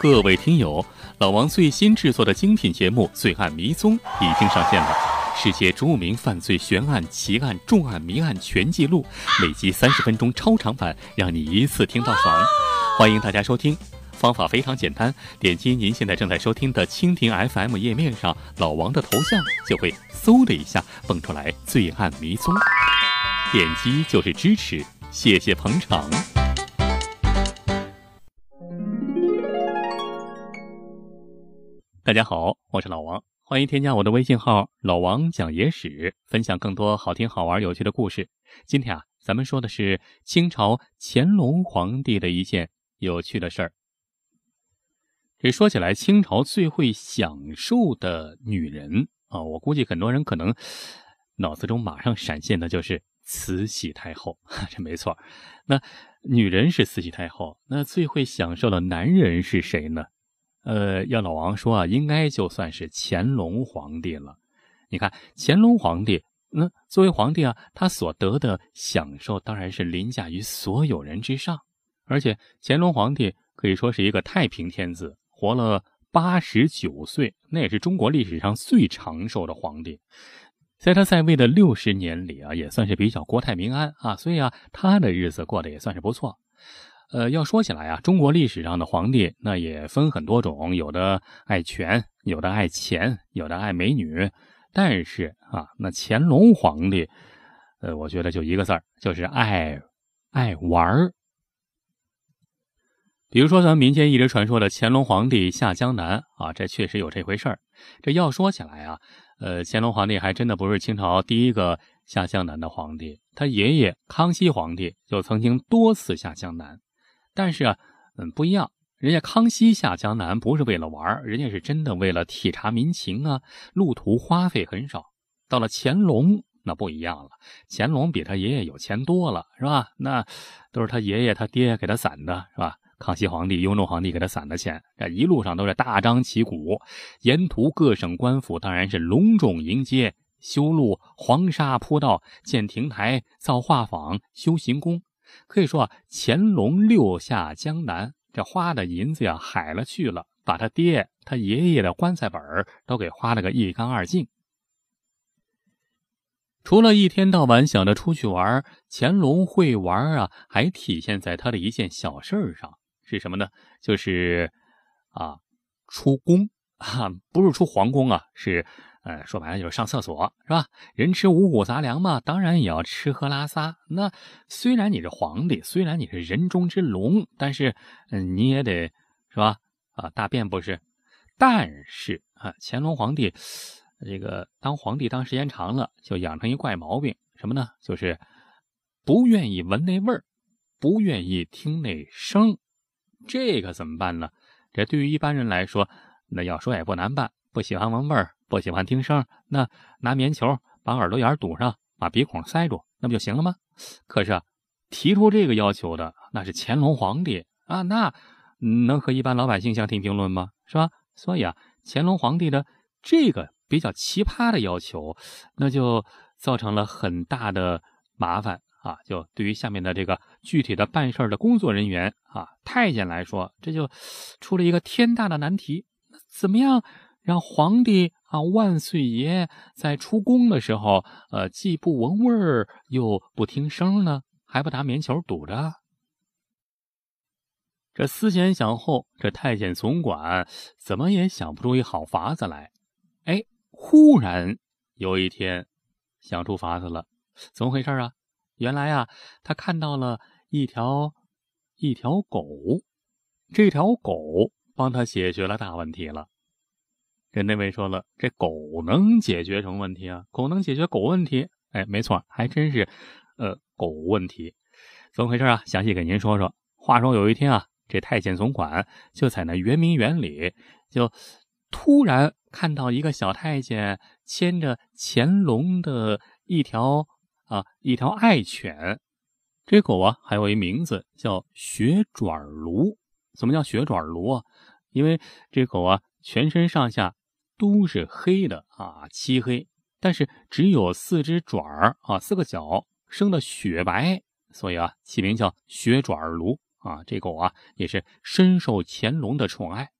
各位听友，老王最新制作的精品节目《罪案迷踪》已经上线了，世界著名犯罪悬案、奇案、重案、谜案全记录，每集三十分钟超长版，让你一次听到爽。欢迎大家收听，方法非常简单，点击您现在正在收听的蜻蜓 FM 页面上老王的头像，就会嗖的一下蹦出来《罪案迷踪》，点击就是支持，谢谢捧场。大家好，我是老王，欢迎添加我的微信号“老王讲野史”，分享更多好听、好玩、有趣的故事。今天啊，咱们说的是清朝乾隆皇帝的一件有趣的事儿。这说起来，清朝最会享受的女人啊，我估计很多人可能脑子中马上闪现的就是慈禧太后。这没错，那女人是慈禧太后，那最会享受的男人是谁呢？呃，要老王说啊，应该就算是乾隆皇帝了。你看，乾隆皇帝那作为皇帝啊，他所得的享受当然是凌驾于所有人之上。而且乾隆皇帝可以说是一个太平天子，活了八十九岁，那也是中国历史上最长寿的皇帝。在他在位的六十年里啊，也算是比较国泰民安啊，所以啊，他的日子过得也算是不错。呃，要说起来啊，中国历史上的皇帝那也分很多种，有的爱权，有的爱钱，有的爱美女。但是啊，那乾隆皇帝，呃，我觉得就一个字儿，就是爱爱玩儿。比如说，咱们民间一直传说的乾隆皇帝下江南啊，这确实有这回事儿。这要说起来啊，呃，乾隆皇帝还真的不是清朝第一个下江南的皇帝，他爷爷康熙皇帝就曾经多次下江南。但是啊，嗯，不一样。人家康熙下江南不是为了玩人家是真的为了体察民情啊。路途花费很少。到了乾隆，那不一样了。乾隆比他爷爷有钱多了，是吧？那都是他爷爷他爹给他攒的，是吧？康熙皇帝、雍正皇帝给他攒的钱，这一路上都是大张旗鼓。沿途各省官府当然是隆重迎接，修路、黄沙铺道、建亭台、造画舫、修行宫。可以说啊，乾隆六下江南，这花的银子呀海了去了，把他爹、他爷爷的棺材本都给花了个一干二净。除了一天到晚想着出去玩，乾隆会玩啊，还体现在他的一件小事上，是什么呢？就是啊，出宫 啊，不是出皇宫啊，是。呃，说白了就是上厕所，是吧？人吃五谷杂粮嘛，当然也要吃喝拉撒。那虽然你是皇帝，虽然你是人中之龙，但是，嗯，你也得是吧？啊，大便不是？但是啊，乾隆皇帝这个当皇帝当时间长了，就养成一怪毛病，什么呢？就是不愿意闻那味儿，不愿意听那声。这个怎么办呢？这对于一般人来说，那要说也不难办，不喜欢闻味儿。不喜欢听声，那拿棉球把耳朵眼堵上，把鼻孔塞住，那不就行了吗？可是提出这个要求的那是乾隆皇帝啊，那能和一般老百姓相提并论吗？是吧？所以啊，乾隆皇帝的这个比较奇葩的要求，那就造成了很大的麻烦啊！就对于下面的这个具体的办事的工作人员啊，太监来说，这就出了一个天大的难题。怎么样让皇帝？啊，万岁爷在出宫的时候，呃，既不闻味儿，又不听声呢，还不拿棉球堵着。这思前想后，这太监总管怎么也想不出一好法子来。哎，忽然有一天想出法子了，怎么回事啊？原来啊，他看到了一条一条狗，这条狗帮他解决了大问题了。跟那位说了，这狗能解决什么问题啊？狗能解决狗问题？哎，没错，还真是，呃，狗问题，怎么回事啊？详细给您说说。话说有一天啊，这太监总管就在那圆明园里，就突然看到一个小太监牵着乾隆的一条啊一条爱犬，这狗啊还有一名字叫雪爪卢。怎么叫雪爪卢啊？因为这狗啊全身上下。都是黑的啊，漆黑，但是只有四只爪儿啊，四个脚生的雪白，所以啊，起名叫雪爪儿卢。啊，这狗啊也是深受乾隆的宠爱。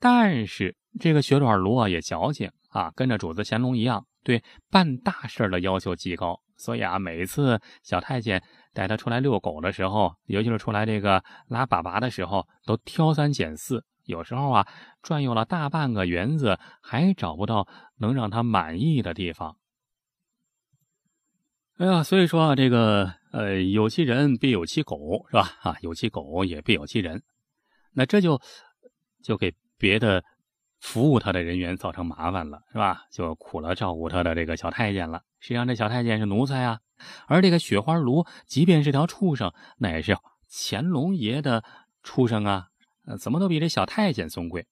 但是这个雪爪卢啊也矫情啊，跟着主子乾隆一样，对办大事的要求极高。所以啊，每次小太监带他出来遛狗的时候，尤其是出来这个拉粑粑的时候，都挑三拣四。有时候啊，转悠了大半个园子，还找不到能让他满意的地方。哎呀，所以说啊，这个呃，有其人必有其狗，是吧？啊，有其狗也必有其人。那这就就给别的服务他的人员造成麻烦了，是吧？就苦了照顾他的这个小太监了。实际上，这小太监是奴才啊，而这个雪花炉，即便是条畜生，那也是乾隆爷的畜生啊。怎么都比这小太监尊贵。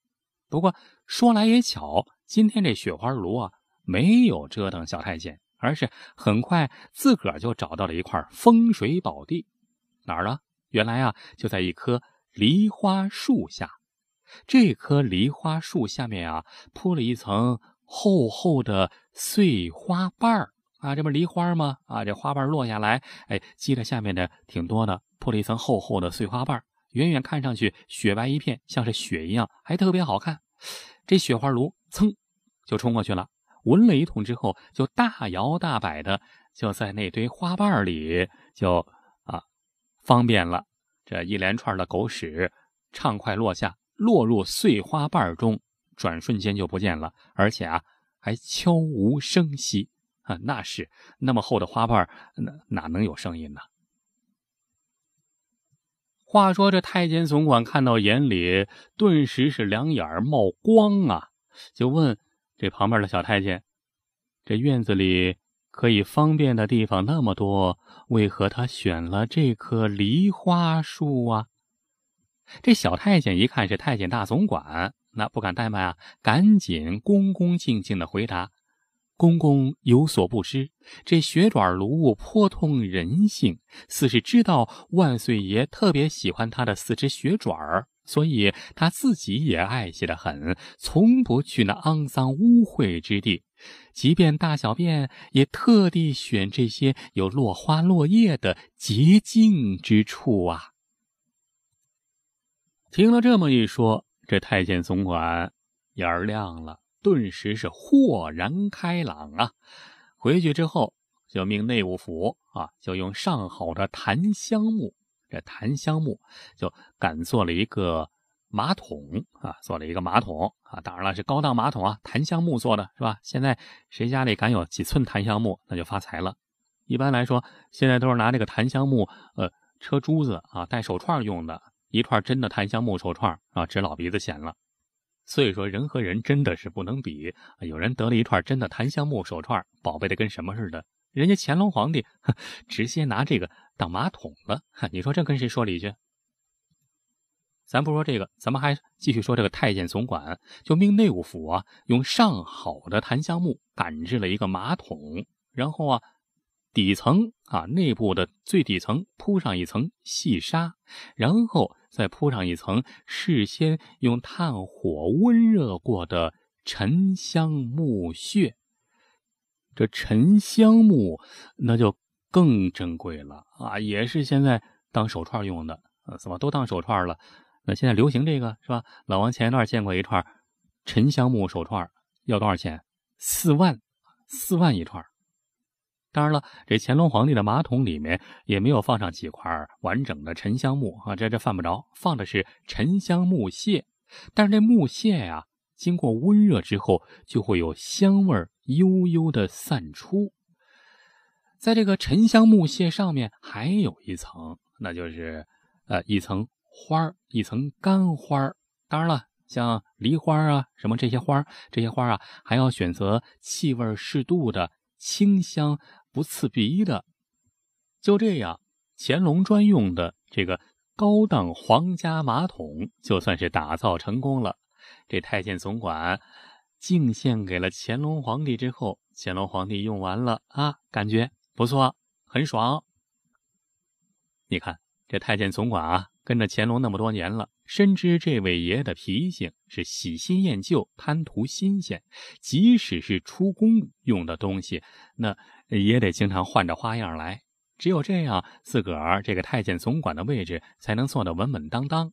不过说来也巧，今天这雪花炉啊，没有折腾小太监，而是很快自个儿就找到了一块风水宝地。哪儿呢？原来啊，就在一棵梨花树下。这棵梨花树下面啊，铺了一层厚厚的碎花瓣儿啊，这不梨花吗？啊，这花瓣落下来，哎，积在下面的挺多的，铺了一层厚厚的碎花瓣儿。远远看上去雪白一片，像是雪一样，还特别好看。这雪花炉噌就冲过去了，闻了一通之后，就大摇大摆的就在那堆花瓣里就啊方便了。这一连串的狗屎畅快落下，落入碎花瓣中，转瞬间就不见了，而且啊还悄无声息啊！那是那么厚的花瓣，哪哪能有声音呢？话说这太监总管看到眼里，顿时是两眼冒光啊！就问这旁边的小太监：“这院子里可以方便的地方那么多，为何他选了这棵梨花树啊？”这小太监一看是太监大总管，那不敢怠慢啊，赶紧恭恭敬敬的回答。公公有所不知，这雪爪炉颇通人性，似是知道万岁爷特别喜欢他的四只雪爪儿，所以他自己也爱惜的很，从不去那肮脏污秽之地，即便大小便，也特地选这些有落花落叶的洁净之处啊。听了这么一说，这太监总管眼儿亮了。顿时是豁然开朗啊！回去之后就命内务府啊，就用上好的檀香木，这檀香木就赶做了一个马桶啊，做了一个马桶啊。当然了，是高档马桶啊，檀香木做的是吧？现在谁家里敢有几寸檀香木，那就发财了。一般来说，现在都是拿这个檀香木呃车珠子啊，戴手串用的，一串真的檀香木手串啊，值老鼻子钱了。所以说，人和人真的是不能比。有人得了一串真的檀香木手串，宝贝的跟什么似的。人家乾隆皇帝 直接拿这个当马桶了。你说这跟谁说理去？咱不说这个，咱们还继续说这个太监总管，就命内务府啊，用上好的檀香木赶制了一个马桶，然后啊。底层啊，内部的最底层铺上一层细沙，然后再铺上一层事先用炭火温热过的沉香木屑。这沉香木那就更珍贵了啊，也是现在当手串用的啊，怎么都当手串了？那现在流行这个是吧？老王前一段见过一串沉香木手串，要多少钱？四万，四万一串。当然了，这乾隆皇帝的马桶里面也没有放上几块完整的沉香木啊，这这犯不着，放的是沉香木屑。但是这木屑呀，经过温热之后，就会有香味悠悠的散出。在这个沉香木屑上面还有一层，那就是呃一层花一层干花当然了，像梨花啊什么这些花这些花啊还要选择气味适度的清香。不刺鼻的，就这样，乾隆专用的这个高档皇家马桶就算是打造成功了。这太监总管敬献给了乾隆皇帝之后，乾隆皇帝用完了啊，感觉不错，很爽。你看这太监总管啊。跟着乾隆那么多年了，深知这位爷的脾性是喜新厌旧、贪图新鲜。即使是出宫用的东西，那也得经常换着花样来。只有这样，自个儿这个太监总管的位置才能坐得稳稳当当。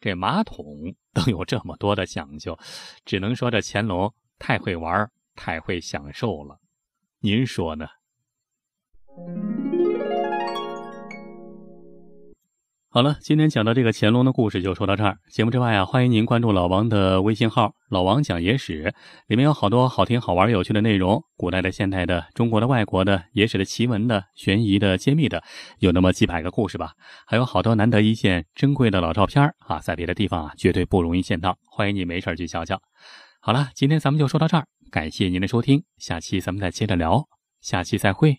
这马桶都有这么多的讲究，只能说这乾隆太会玩，太会享受了。您说呢？好了，今天讲的这个乾隆的故事就说到这儿。节目之外啊，欢迎您关注老王的微信号“老王讲野史”，里面有好多好听、好玩、有趣的内容，古代的、现代的、中国的、外国的、野史的、奇闻的、悬疑的、揭秘的，有那么几百个故事吧。还有好多难得一见、珍贵的老照片啊，在别的地方啊绝对不容易见到，欢迎你没事去瞧瞧。好了，今天咱们就说到这儿，感谢您的收听，下期咱们再接着聊，下期再会。